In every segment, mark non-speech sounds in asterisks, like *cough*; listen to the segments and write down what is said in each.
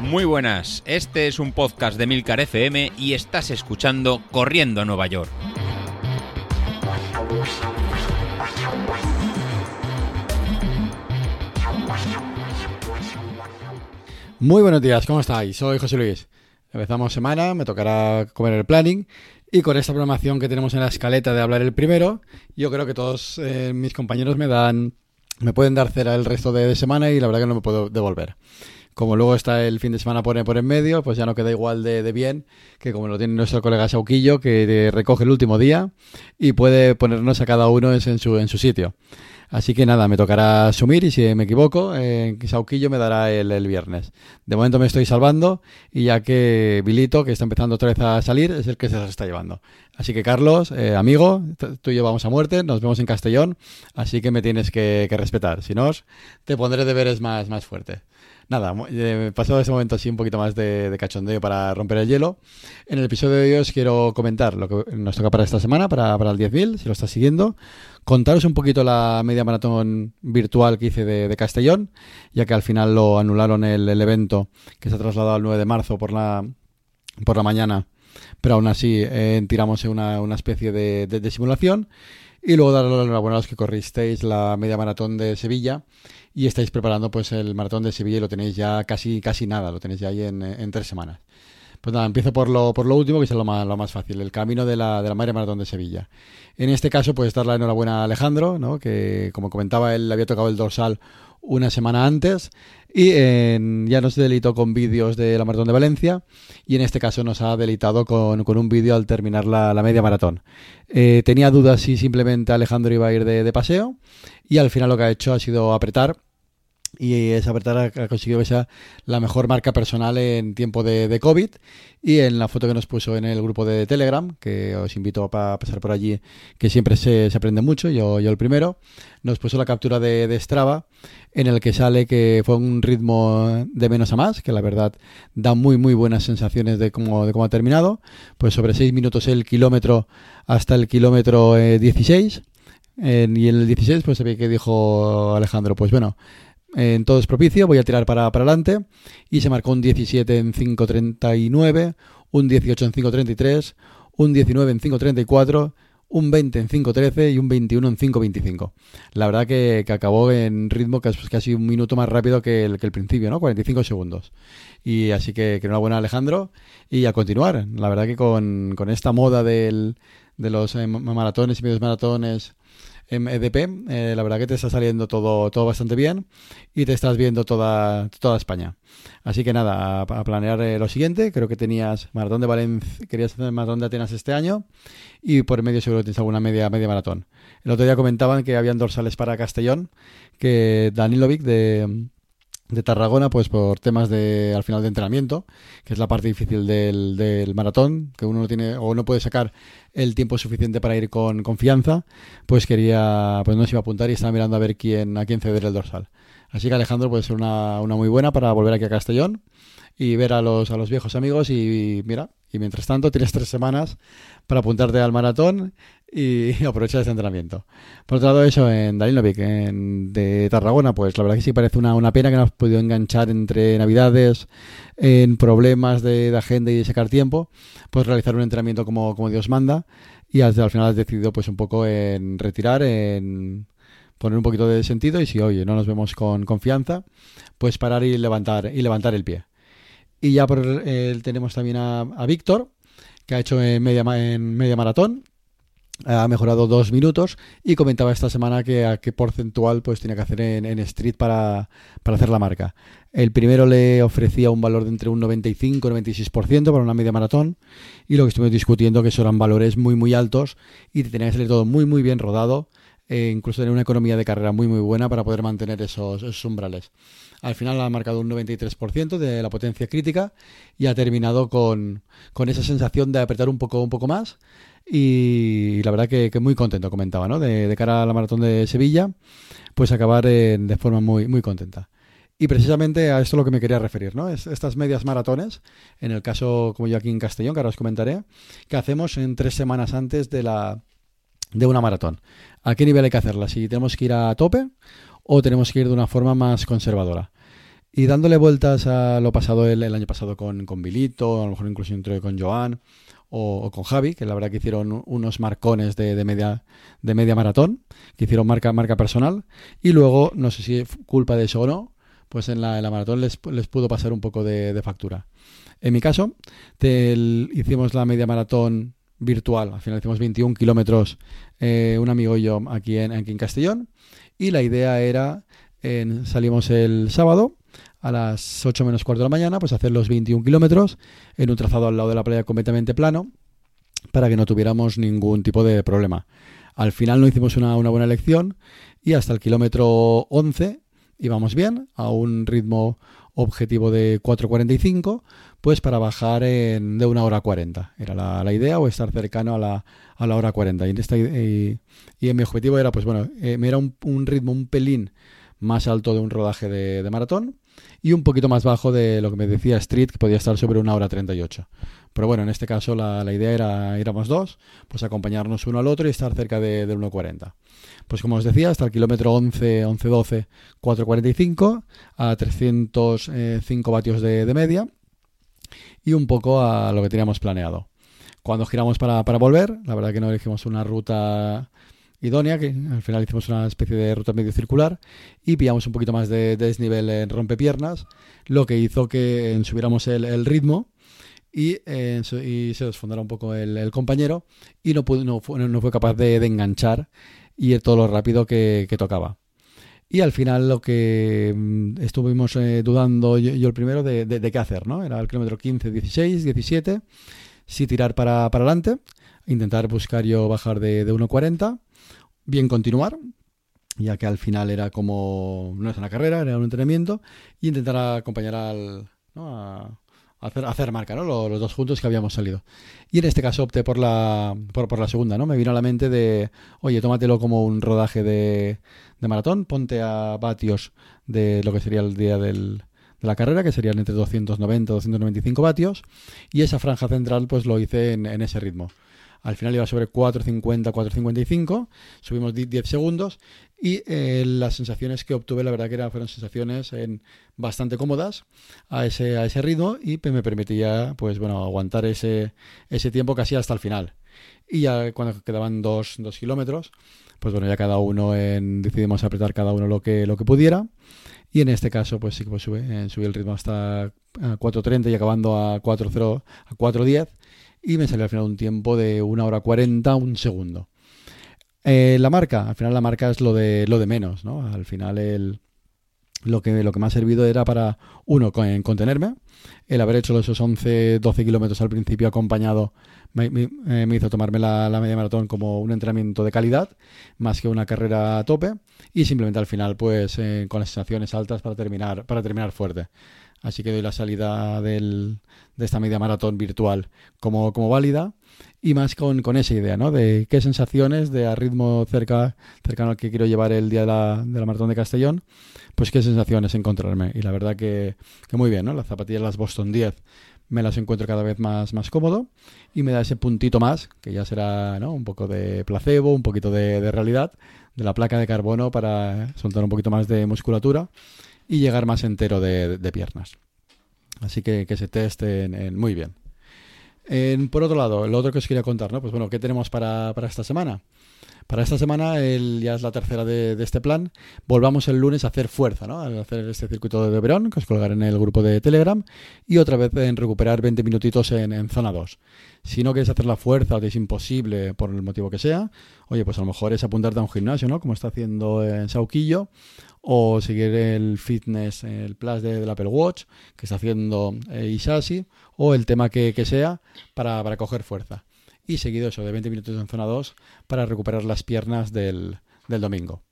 Muy buenas, este es un podcast de Milcar FM y estás escuchando Corriendo a Nueva York. Muy buenos días, ¿cómo estáis? Soy José Luis. Empezamos semana, me tocará comer el planning y con esta programación que tenemos en la escaleta de hablar el primero, yo creo que todos eh, mis compañeros me dan, me pueden dar cera el resto de, semana y la verdad que no me puedo devolver. Como luego está el fin de semana por, por en medio, pues ya no queda igual de, bien que como lo tiene nuestro colega Sauquillo, que recoge el último día y puede ponernos a cada uno en su, en su sitio. Así que nada, me tocará asumir y si me equivoco, eh, Sauquillo me dará el, el, viernes. De momento me estoy salvando y ya que Vilito, que está empezando otra vez a salir, es el que se las está llevando. Así que Carlos, eh, amigo, tú y yo vamos a muerte, nos vemos en Castellón, así que me tienes que, respetar. Si no, te pondré deberes más, más fuertes. Nada, eh, pasado ese momento así un poquito más de, cachondeo para romper el hielo. En el episodio de hoy os quiero comentar lo que nos toca para esta semana, para, para el 10.000, si lo estás siguiendo. Contaros un poquito la media maratón virtual que hice de, Castellón, ya que al final lo anularon el, evento que se ha trasladado al 9 de marzo por la, por la mañana, pero aún así eh, tiramos una, una especie de, de, simulación. Y luego darle la enhorabuena a los que corristeis la media maratón de Sevilla y estáis preparando pues el maratón de Sevilla y lo tenéis ya casi, casi nada, lo tenéis ya ahí en, en tres semanas. Pues nada, empiezo por lo, por lo último, que es lo más, lo más fácil, el camino de la, de la Madre Maratón de Sevilla. En este caso, pues dar la enhorabuena a Alejandro, ¿no? que como comentaba, él había tocado el dorsal una semana antes y ya nos delitó con vídeos de la Maratón de Valencia y en este caso nos ha delitado con, un vídeo al terminar la, media maratón. Eh, tenía dudas si simplemente Alejandro iba a ir de, de paseo y al final lo que ha hecho ha sido apretar y esa verdad ha conseguido que la mejor marca personal en tiempo de, COVID y en la foto que nos puso en el grupo de Telegram, que os invito a pasar por allí, que siempre se, se aprende mucho, yo, yo el primero, nos puso la captura de, de, Strava en el que sale que fue un ritmo de menos a más, que la verdad da muy muy buenas sensaciones de cómo, de cómo ha terminado, pues sobre 6 minutos el kilómetro hasta el kilómetro 16. Eh, y en el 16, pues sabía que dijo Alejandro, pues bueno, en todo es propicio, voy a tirar para, para adelante y se marcó un 17 en 5.39, un 18 en 5.33, un 19 en 5.34, un 20 en 5.13 y un 21 en 5.25. La verdad que, que, acabó en ritmo casi un minuto más rápido que el, que el principio, ¿no? 45 segundos. Y así que, que enhorabuena Alejandro y a continuar. La verdad que con, con esta moda del, de los eh, maratones y medios maratones en EDP. Eh, la verdad que te está saliendo todo, todo bastante bien y te estás viendo toda, toda España. Así que nada, a, planear eh, lo siguiente. Creo que tenías maratón de Valencia, querías hacer maratón de Atenas este año y por medio seguro tienes alguna media, media maratón. El otro día comentaban que habían dorsales para Castellón, que Danilovic de de Tarragona, pues por temas de al final de entrenamiento, que es la parte difícil del, del maratón, que uno no tiene o no puede sacar el tiempo suficiente para ir con confianza, pues quería, pues no se iba a apuntar y estaba mirando a ver quién, a quién ceder el dorsal. Así que Alejandro puede ser una, una muy buena para volver aquí a Castellón y ver a los, a los viejos amigos y, mira, y mientras tanto tienes tres semanas para apuntarte al maratón y *laughs* aprovechar ese entrenamiento. Por otro lado, eso en Dalinovic, en, de Tarragona, pues la verdad que sí parece una, una pena que no has podido enganchar entre navidades, en problemas de, agenda y de sacar tiempo, pues realizar un entrenamiento como, como Dios manda y al, al final has decidido pues un poco en retirar, en poner un poquito de sentido y si, oye, no nos vemos con confianza, pues parar y levantar, y levantar el pie. Y ya por el, tenemos también a, a Víctor, que ha hecho en media, en media maratón. Ha mejorado dos minutos y comentaba esta semana que a qué porcentual pues tenía que hacer en, en Street para, para, hacer la marca. El primero le ofrecía un valor de entre un 95 y 96% para una media maratón y lo que estuvimos discutiendo que eran valores muy muy altos y tenía que salir todo muy muy bien rodado e incluso tener una economía de carrera muy muy buena para poder mantener esos, esos umbrales. Al final ha marcado un 93% de la potencia crítica y ha terminado con, con, esa sensación de apretar un poco, un poco más. Y, la verdad que, muy contento, comentaba, ¿no? De, cara a la maratón de Sevilla, pues acabar de forma muy, muy contenta. Y precisamente a esto es lo que me quería referir, ¿no? Es estas medias maratones, en el caso como yo aquí en Castellón, que ahora os comentaré, que hacemos en tres semanas antes de la de una maratón. ¿A qué nivel hay que hacerla? Si tenemos que ir a tope o tenemos que ir de una forma más conservadora. Y dándole vueltas a lo pasado el, año pasado con, con Bilito, a lo mejor incluso entre con Joan o, con Javi, que la verdad que hicieron unos marcones de, media, de media maratón, que hicieron marca, marca personal, y luego, no sé si es culpa de eso o no, pues en la, maratón les, les, pudo pasar un poco de, factura. En mi caso, hicimos la media maratón virtual, al final hicimos 21 kilómetros, eh, un amigo y yo aquí en, aquí en Castellón, y la idea era, salimos el sábado, a las 8 menos cuarto de la mañana, pues hacer los 21 kilómetros en un trazado al lado de la playa completamente plano para que no tuviéramos ningún tipo de problema. Al final no hicimos una, buena elección y hasta el kilómetro 11 íbamos bien, a un ritmo objetivo de 4.45, pues para bajar en, de una hora 40. Era la, idea o estar cercano a la, a la hora 40. Y en, esta, y, en mi objetivo era, pues bueno, eh, era un, un, ritmo un pelín más alto de un rodaje de, de maratón y un poquito más bajo de lo que me decía Street, que podía estar sobre una hora 38. Pero bueno, en este caso la, idea era, éramos dos, pues acompañarnos uno al otro y estar cerca de, del 1.40. Pues como os decía, hasta el kilómetro 11, 11, 12, 4.45 a 305 vatios de, media y un poco a lo que teníamos planeado. Cuando giramos para, para volver, la verdad que no elegimos una ruta idónea, que al final hicimos una especie de ruta medio circular y pillamos un poquito más de, desnivel en rompepiernas, lo que hizo que subiéramos el, ritmo y, eh, se desfondara un poco el, compañero y no, no, fue, no, fue, capaz de, enganchar y ir todo lo rápido que, tocaba. Y al final lo que mm, estuvimos eh, dudando yo, el primero de, qué hacer, ¿no? Era el kilómetro 15, 16, 17, si tirar para, para adelante, intentar buscar yo bajar de, de 1.40 bien continuar, ya que al final era como, no es una carrera, era un entrenamiento, y intentar acompañar al, a, hacer, hacer marca, ¿no? Los, dos juntos que habíamos salido. Y en este caso opté por la, por, la segunda, ¿no? Me vino a la mente de, oye, tómatelo como un rodaje de, de maratón, ponte a vatios de lo que sería el día del, de la carrera, que serían entre 290 y 295 vatios, y esa franja central pues lo hice en, en ese ritmo. Al final iba sobre 4.50, 4.55, subimos 10 segundos y eh, las sensaciones que obtuve, la verdad que eran, fueron sensaciones en, bastante cómodas a ese, a ese ritmo y me permitía pues bueno aguantar ese, ese tiempo casi hasta el final. Y ya cuando quedaban dos, dos kilómetros, pues bueno, ya cada uno decidimos apretar cada uno lo que, lo que pudiera. Y en este caso, pues sí que pues eh, subí el ritmo hasta 4.30 y acabando a 4.0 a 4.10 y me salió al final un tiempo de una hora 40, un segundo. Eh, la marca, al final la marca es lo de, lo de menos, ¿no? Al final el, lo, que, lo que me ha servido era para, uno, contenerme, el haber hecho esos 11, 12 kilómetros al principio acompañado me, eh, hizo tomarme la, media maratón como un entrenamiento de calidad, más que una carrera a tope, y simplemente al final, pues, eh, con las sensaciones altas para terminar, para terminar fuerte. Así que doy la salida de esta media maratón virtual como, válida y más con, con, esa idea, ¿no? De qué sensaciones de a ritmo cerca, cercano al que quiero llevar el día de la, maratón de Castellón, pues qué sensaciones encontrarme. Y la verdad que, que muy bien, ¿no? Las zapatillas, las Boston 10, me las encuentro cada vez más, más cómodo y me da ese puntito más, que ya será ¿no? un poco de placebo, un poquito de, de realidad, de la placa de carbono para soltar un poquito más de musculatura y llegar más entero de, piernas. Así que que se testen muy bien. por otro lado, el otro que os quería contar, ¿no? Pues bueno, ¿qué tenemos para, para esta semana? Para esta semana, el, ya es la tercera de, este plan, volvamos el lunes a hacer fuerza, ¿no? A hacer este circuito de Verón, que os colgaré en el grupo de Telegram, y otra vez en recuperar 20 minutitos en, zona 2. Si no quieres hacer la fuerza o te es imposible por el motivo que sea, oye, pues a lo mejor es apuntarte a un gimnasio, ¿no? Como está haciendo en Sauquillo, o seguir el fitness, el plus de, del Apple Watch, que está haciendo eh, o el tema que, sea, para, para coger fuerza y seguido eso de 20 minutos en zona 2 para recuperar las piernas del, domingo.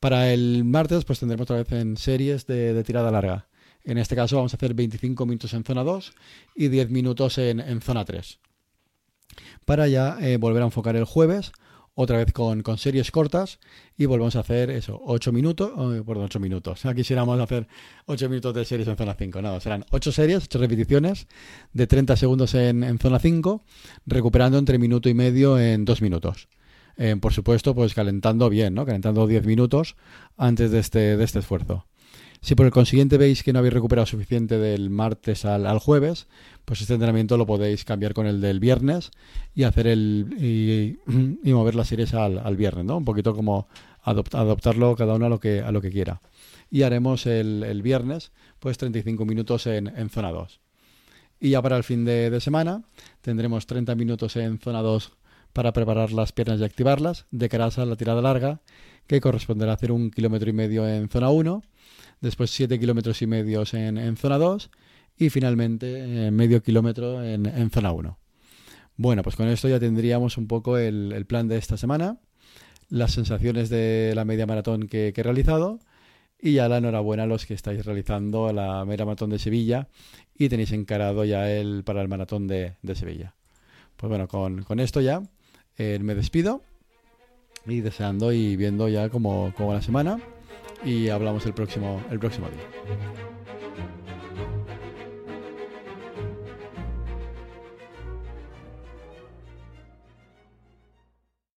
Para el martes pues tendremos otra vez en series de, tirada larga. En este caso vamos a hacer 25 minutos en zona 2 y 10 minutos en, zona 3. Para ya eh, volver a enfocar el jueves otra vez con, series cortas y volvemos a hacer eso, 8 minutos, oh, perdón, 8 minutos. *laughs* Aquí quisiéramos hacer 8 minutos de series en zona 5. No, serán 8 series, 8 repeticiones de 30 segundos en, zona 5, recuperando entre minuto y medio en 2 minutos. Eh, por supuesto, pues calentando bien, ¿no? Calentando 10 minutos antes de este, de este esfuerzo. Si por el consiguiente veis que no habéis recuperado suficiente del martes al, jueves, pues este entrenamiento lo podéis cambiar con el del viernes y hacer el y, mover las series al, viernes, ¿no? Un poquito como adoptarlo cada uno a lo que a lo que quiera. Y haremos el, viernes, pues 35 minutos en, en, zona 2. Y ya para el fin de, de semana tendremos 30 minutos en zona 2 para preparar las piernas y activarlas, de cara a la tirada larga, que corresponderá a hacer un kilómetro y medio en zona 1 después 7 kilómetros y medio en, zona 2 y finalmente eh, medio kilómetro en, zona 1. Bueno, pues con esto ya tendríamos un poco el, plan de esta semana, las sensaciones de la media maratón que, he realizado y ya la enhorabuena a los que estáis realizando la media maratón de Sevilla y tenéis encarado ya el para el maratón de, Sevilla. Pues bueno, con, esto ya eh, me despido y deseando y viendo ya como, como la semana y hablamos el próximo, el próximo día.